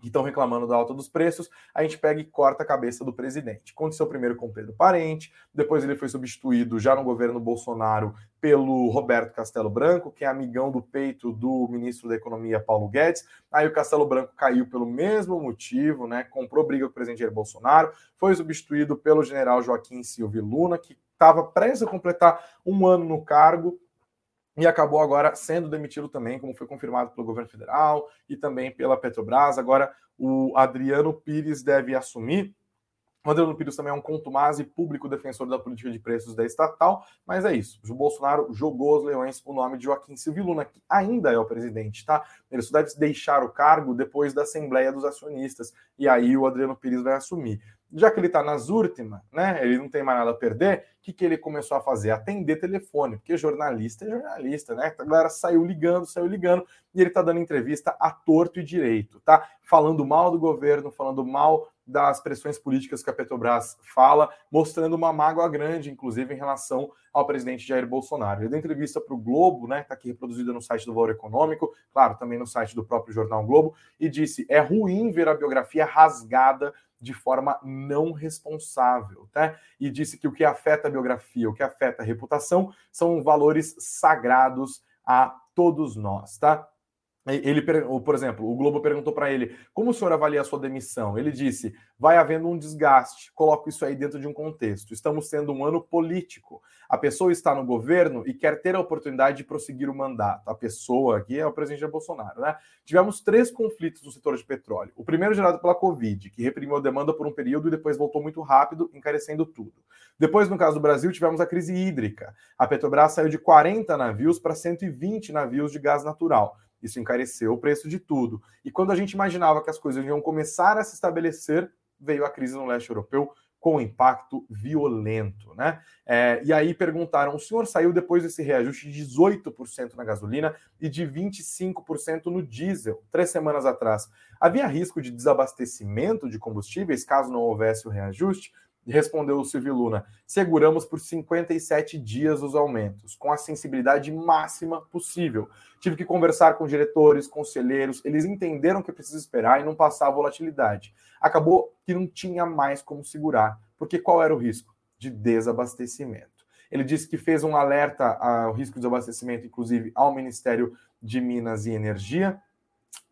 que estão reclamando da alta dos preços, a gente pega e corta a cabeça do presidente. Aconteceu primeiro com Pedro Parente, depois ele foi substituído já no governo Bolsonaro pelo Roberto Castelo Branco, que é amigão do peito do ministro da Economia Paulo Guedes. Aí o Castelo Branco caiu pelo mesmo motivo, né? Comprou briga com o presidente Jair Bolsonaro, foi substituído pelo general Joaquim Silva Luna, que estava prestes a completar um ano no cargo e acabou agora sendo demitido também, como foi confirmado pelo governo federal e também pela Petrobras. Agora o Adriano Pires deve assumir. O Adriano Pires também é um contumaz e público defensor da política de preços da estatal, mas é isso. O Bolsonaro jogou os leões o nome de Joaquim Silvio Luna, que ainda é o presidente, tá? Ele só deve deixar o cargo depois da Assembleia dos Acionistas, e aí o Adriano Pires vai assumir já que ele está nas últimas, né? Ele não tem mais nada a perder. O que, que ele começou a fazer? Atender telefone, porque jornalista é jornalista, né? A galera saiu ligando, saiu ligando, e ele está dando entrevista a torto e direito, tá? Falando mal do governo, falando mal das pressões políticas que a Petrobras fala, mostrando uma mágoa grande, inclusive, em relação ao presidente Jair Bolsonaro. Ele deu entrevista para o Globo, né? Está aqui reproduzida no site do Valor Econômico, claro, também no site do próprio jornal Globo, e disse: é ruim ver a biografia rasgada de forma não responsável, tá? E disse que o que afeta a biografia, o que afeta a reputação, são valores sagrados a todos nós, tá? Ele, por exemplo, o Globo perguntou para ele como o senhor avalia a sua demissão. Ele disse: vai havendo um desgaste. Coloco isso aí dentro de um contexto. Estamos tendo um ano político. A pessoa está no governo e quer ter a oportunidade de prosseguir o mandato. A pessoa aqui é o presidente Bolsonaro, né? Tivemos três conflitos no setor de petróleo. O primeiro gerado pela Covid, que reprimiu a demanda por um período e depois voltou muito rápido, encarecendo tudo. Depois, no caso do Brasil, tivemos a crise hídrica. A Petrobras saiu de 40 navios para 120 navios de gás natural isso encareceu o preço de tudo. E quando a gente imaginava que as coisas iam começar a se estabelecer, veio a crise no leste europeu com impacto violento, né? É, e aí perguntaram: o senhor saiu depois desse reajuste de 18% na gasolina e de 25% no diesel, três semanas atrás. Havia risco de desabastecimento de combustíveis caso não houvesse o reajuste? Respondeu o Silvio Luna: seguramos por 57 dias os aumentos, com a sensibilidade máxima possível. Tive que conversar com diretores, conselheiros, eles entenderam que precisa esperar e não passar a volatilidade. Acabou que não tinha mais como segurar, porque qual era o risco? De desabastecimento. Ele disse que fez um alerta ao risco de desabastecimento, inclusive ao Ministério de Minas e Energia.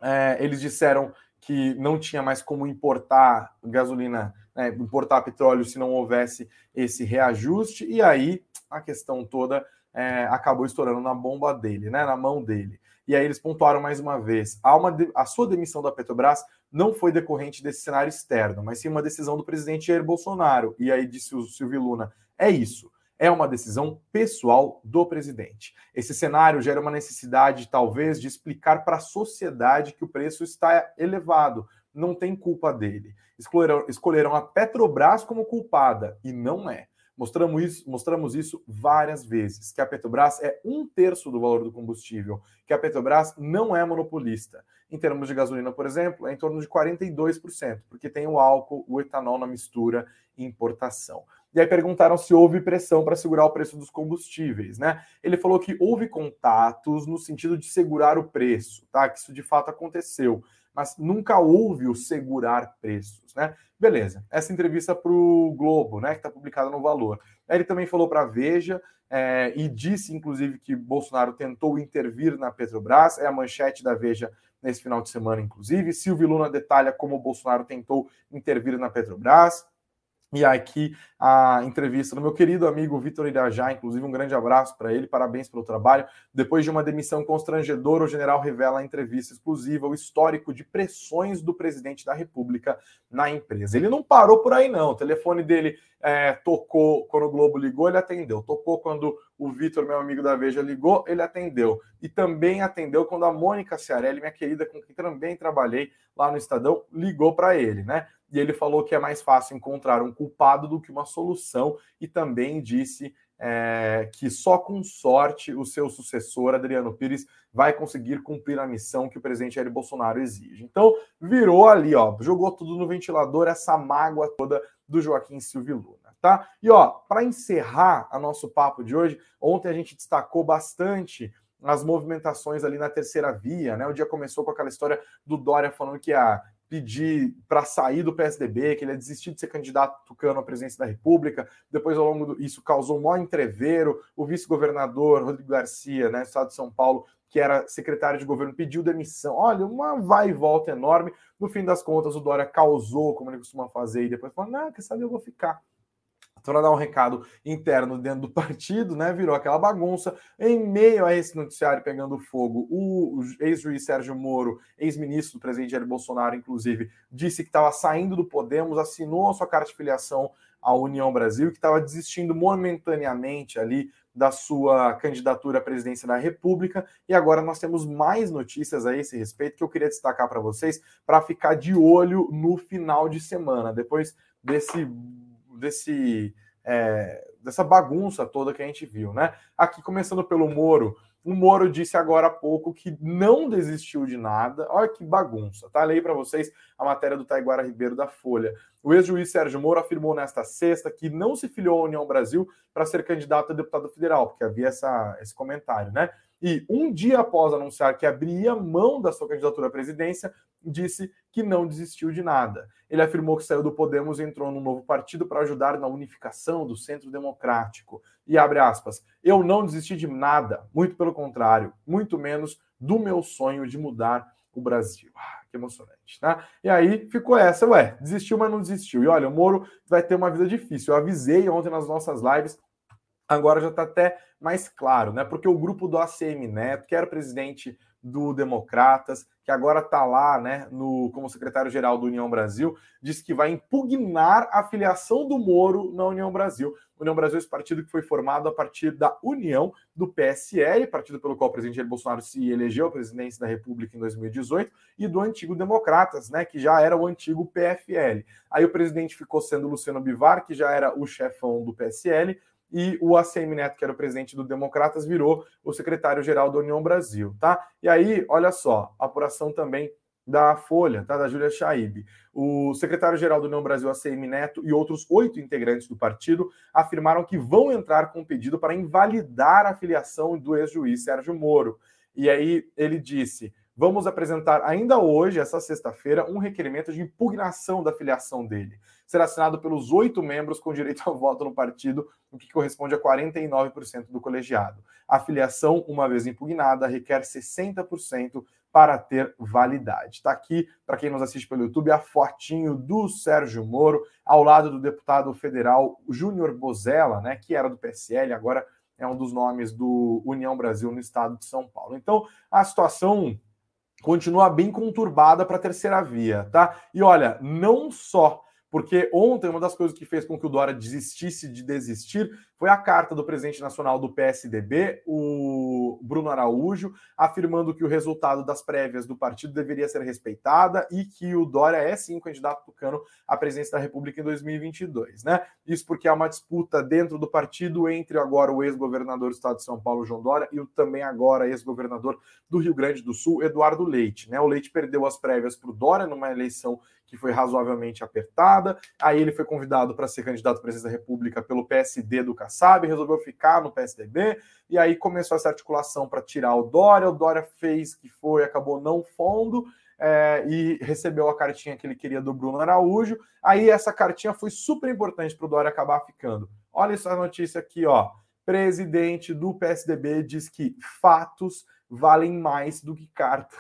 É, eles disseram que não tinha mais como importar gasolina, né, importar petróleo se não houvesse esse reajuste, e aí a questão toda é, acabou estourando na bomba dele, né, na mão dele. E aí eles pontuaram mais uma vez: a, uma de, a sua demissão da Petrobras não foi decorrente desse cenário externo, mas sim uma decisão do presidente Jair Bolsonaro. E aí disse o Silvio Luna: é isso é uma decisão pessoal do presidente. Esse cenário gera uma necessidade, talvez, de explicar para a sociedade que o preço está elevado. Não tem culpa dele. Escolheram, escolheram a Petrobras como culpada, e não é. Mostramos isso, mostramos isso várias vezes, que a Petrobras é um terço do valor do combustível, que a Petrobras não é monopolista. Em termos de gasolina, por exemplo, é em torno de 42%, porque tem o álcool, o etanol na mistura e importação. E aí perguntaram se houve pressão para segurar o preço dos combustíveis, né? Ele falou que houve contatos no sentido de segurar o preço, tá? Que isso de fato aconteceu, mas nunca houve o segurar preços, né? Beleza. Essa entrevista para o Globo, né? Que está publicada no Valor. Ele também falou para a Veja é, e disse, inclusive, que Bolsonaro tentou intervir na Petrobras. É a manchete da Veja nesse final de semana, inclusive. Silvio Luna detalha como Bolsonaro tentou intervir na Petrobras. E aqui a entrevista do meu querido amigo Vitor Irajá, inclusive um grande abraço para ele, parabéns pelo trabalho. Depois de uma demissão constrangedora, o general revela a entrevista exclusiva o histórico de pressões do presidente da República na empresa. Ele não parou por aí, não. O telefone dele é, tocou quando o Globo ligou, ele atendeu. Tocou quando o Vitor, meu amigo da Veja, ligou, ele atendeu. E também atendeu quando a Mônica Ciarelli, minha querida, com quem também trabalhei lá no Estadão, ligou para ele, né? E ele falou que é mais fácil encontrar um culpado do que uma solução, e também disse é, que só com sorte o seu sucessor, Adriano Pires, vai conseguir cumprir a missão que o presidente Jair Bolsonaro exige. Então, virou ali, ó, jogou tudo no ventilador, essa mágoa toda do Joaquim Silvio Luna, tá? E ó, para encerrar a nosso papo de hoje, ontem a gente destacou bastante as movimentações ali na terceira via, né? O dia começou com aquela história do Dória falando que a pedir para sair do PSDB, que ele ia desistir de ser candidato tucano à presidência da República. Depois, ao longo do isso, causou um maior entreveiro. O vice-governador Rodrigo Garcia, né, estado de São Paulo, que era secretário de governo, pediu demissão. Olha, uma vai e volta enorme. No fim das contas, o Dória causou, como ele costuma fazer, e depois falou: não, quer saber, eu vou ficar para dar um recado interno dentro do partido, né? Virou aquela bagunça. Em meio a esse noticiário pegando fogo, o, ex-juiz Sérgio Moro, ex-ministro do presidente Jair Bolsonaro, inclusive, disse que estava saindo do Podemos, assinou a sua carta de filiação à União Brasil, que estava desistindo momentaneamente ali da sua candidatura à presidência da República. E agora nós temos mais notícias a esse respeito que eu queria destacar para vocês para ficar de olho no final de semana, depois desse desse é, dessa bagunça toda que a gente viu, né? Aqui começando pelo Moro, o Moro disse agora há pouco que não desistiu de nada. Olha que bagunça, tá? Leio para vocês a matéria do Taiguara Ribeiro da Folha. O ex-juiz Sérgio Moro afirmou nesta sexta que não se filiou à União Brasil para ser candidato a deputado federal, porque havia essa, esse comentário, né? E um dia após anunciar que abria mão da sua candidatura à presidência, disse que não desistiu de nada. Ele afirmou que saiu do Podemos e entrou num novo partido para ajudar na unificação do centro democrático. E abre aspas, eu não desisti de nada, muito pelo contrário, muito menos do meu sonho de mudar o Brasil. Ah, que emocionante, né? E aí ficou essa, ué, desistiu, mas não desistiu. E olha, o Moro vai ter uma vida difícil. Eu avisei ontem nas nossas lives, agora já está até mais claro, né? Porque o grupo do ACM Neto, que era presidente do Democratas, que agora está lá né, no, como secretário-geral do União Brasil, disse que vai impugnar a filiação do Moro na União Brasil. União Brasil é esse partido que foi formado a partir da união do PSL, partido pelo qual o presidente Jair Bolsonaro se elegeu à presidência da República em 2018, e do antigo Democratas, né, que já era o antigo PFL. Aí o presidente ficou sendo Luciano Bivar, que já era o chefão do PSL, e o ACM Neto, que era o presidente do Democratas, virou o secretário-geral da União Brasil, tá? E aí, olha só, apuração também da Folha, tá? Da Júlia Chaib. O secretário-geral do União Brasil, ACM Neto, e outros oito integrantes do partido afirmaram que vão entrar com um pedido para invalidar a filiação do ex-juiz Sérgio Moro. E aí ele disse: vamos apresentar ainda hoje, essa sexta-feira, um requerimento de impugnação da filiação dele será assinado pelos oito membros com direito ao voto no partido, o que corresponde a 49% do colegiado. A filiação, uma vez impugnada, requer 60% para ter validade. Está aqui, para quem nos assiste pelo YouTube, a fotinho do Sérgio Moro, ao lado do deputado federal Júnior Bozella, né, que era do PSL, agora é um dos nomes do União Brasil no estado de São Paulo. Então, a situação continua bem conturbada para a terceira via, tá? E olha, não só porque ontem uma das coisas que fez com que o Dória desistisse de desistir foi a carta do presidente nacional do PSDB, o Bruno Araújo, afirmando que o resultado das prévias do partido deveria ser respeitada e que o Dória é sim candidato tucano à presidência da República em 2022, né? Isso porque há uma disputa dentro do partido entre agora o ex-governador do estado de São Paulo, João Dória, e o também agora ex-governador do Rio Grande do Sul, Eduardo Leite, né? O Leite perdeu as prévias para o Dória numa eleição que foi razoavelmente apertada. Aí ele foi convidado para ser candidato à presidência da República pelo PSD do Kassab, resolveu ficar no PSDB, e aí começou essa articulação para tirar o Dória. O Dória fez que foi, acabou não fundo. É, e recebeu a cartinha que ele queria do Bruno Araújo. Aí essa cartinha foi super importante para o Dória acabar ficando. Olha essa notícia aqui, ó. Presidente do PSDB diz que fatos valem mais do que carta.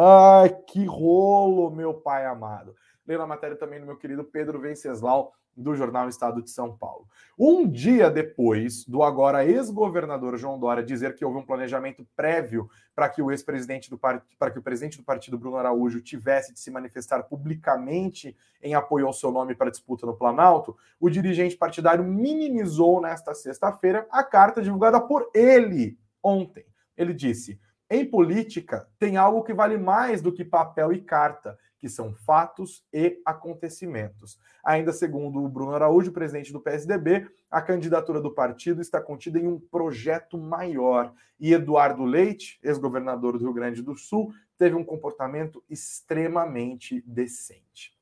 Ai, que rolo, meu pai amado. Leia a matéria também do meu querido Pedro Venceslau, do jornal Estado de São Paulo. Um dia depois do agora ex-governador João Dória dizer que houve um planejamento prévio para que o ex-presidente do partido, para que o presidente do partido Bruno Araújo tivesse de se manifestar publicamente em apoio ao seu nome para disputa no Planalto, o dirigente partidário minimizou nesta sexta-feira a carta divulgada por ele ontem. Ele disse: "Em política tem algo que vale mais do que papel e carta." que são fatos e acontecimentos. Ainda segundo o Bruno Araújo, presidente do PSDB, a candidatura do partido está contida em um projeto maior. E Eduardo Leite, ex-governador do Rio Grande do Sul, teve um comportamento extremamente decente.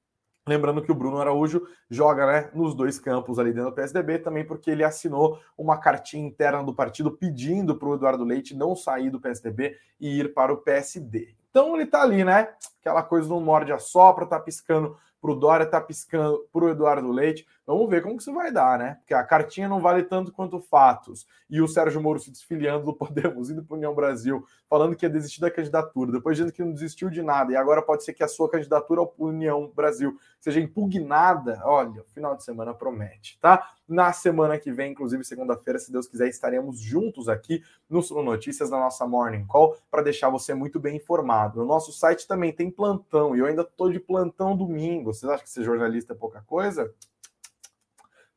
Lembrando que o Bruno Araújo joga né, nos dois campos ali dentro do PSDB, também porque ele assinou uma cartinha interna do partido pedindo para o Eduardo Leite não sair do PSDB e ir para o PSD. Então ele tá ali, né? Aquela coisa do morde a sopra, tá piscando pro Dória, tá piscando pro Eduardo Leite. Vamos ver como que isso vai dar, né? Porque a cartinha não vale tanto quanto fatos. E o Sérgio Moro se desfiliando do Podemos, indo para União Brasil, falando que ia desistir da candidatura, depois dizendo que não desistiu de nada, e agora pode ser que a sua candidatura ao União Brasil seja impugnada. Olha, o final de semana promete, tá? Na semana que vem, inclusive segunda-feira, se Deus quiser, estaremos juntos aqui no Sul Notícias, na nossa Morning Call, para deixar você muito bem informado. No nosso site também tem plantão, e eu ainda estou de plantão domingo. Vocês acham que ser jornalista é pouca coisa?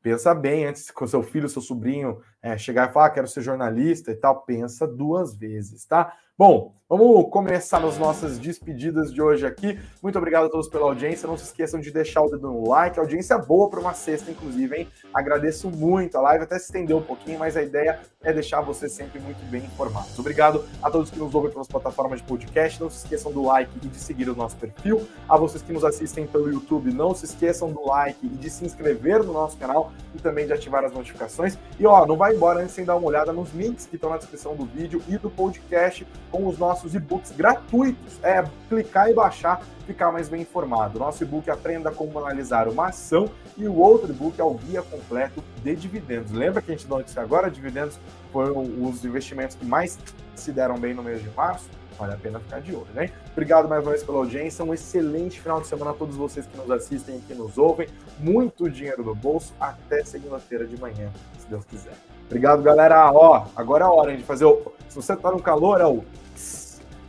Pensa bem antes o seu filho, seu sobrinho é, chegar e falar, ah, quero ser jornalista e tal. Pensa duas vezes, tá? Bom, vamos começar as nossas despedidas de hoje aqui. Muito obrigado a todos pela audiência. Não se esqueçam de deixar o dedo no like. Audiência é boa para uma sexta, inclusive, hein? Agradeço muito. A live até se estendeu um pouquinho, mas a ideia é deixar você sempre muito bem informados. Obrigado a todos que nos ouvem pelas plataformas de podcast. Não se esqueçam do like e de seguir o nosso perfil. A vocês que nos assistem pelo YouTube, não se esqueçam do like e de se inscrever no nosso canal e também de ativar as notificações. E ó, não vai embora antes sem dar uma olhada nos links que estão na descrição do vídeo e do podcast com os nossos e-books gratuitos. É clicar e baixar, ficar mais bem informado. Nosso e-book Aprenda Como Analisar uma Ação e o outro e-book é o Guia Completo de Dividendos. Lembra que a gente notícia agora? Dividendos foram os investimentos que mais se deram bem no mês de março? Vale a pena ficar de olho, né? Obrigado mais uma vez pela audiência. Um excelente final de semana a todos vocês que nos assistem e que nos ouvem. Muito dinheiro no bolso. Até segunda-feira de manhã, se Deus quiser. Obrigado, galera. Ó, agora é a hora de fazer o. Se você tá no calor, é o.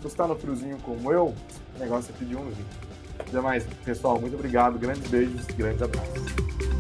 Se você tá no friozinho como eu, o negócio é pedir um vinho. Até mais, pessoal. Muito obrigado. Grandes beijos, grandes abraços.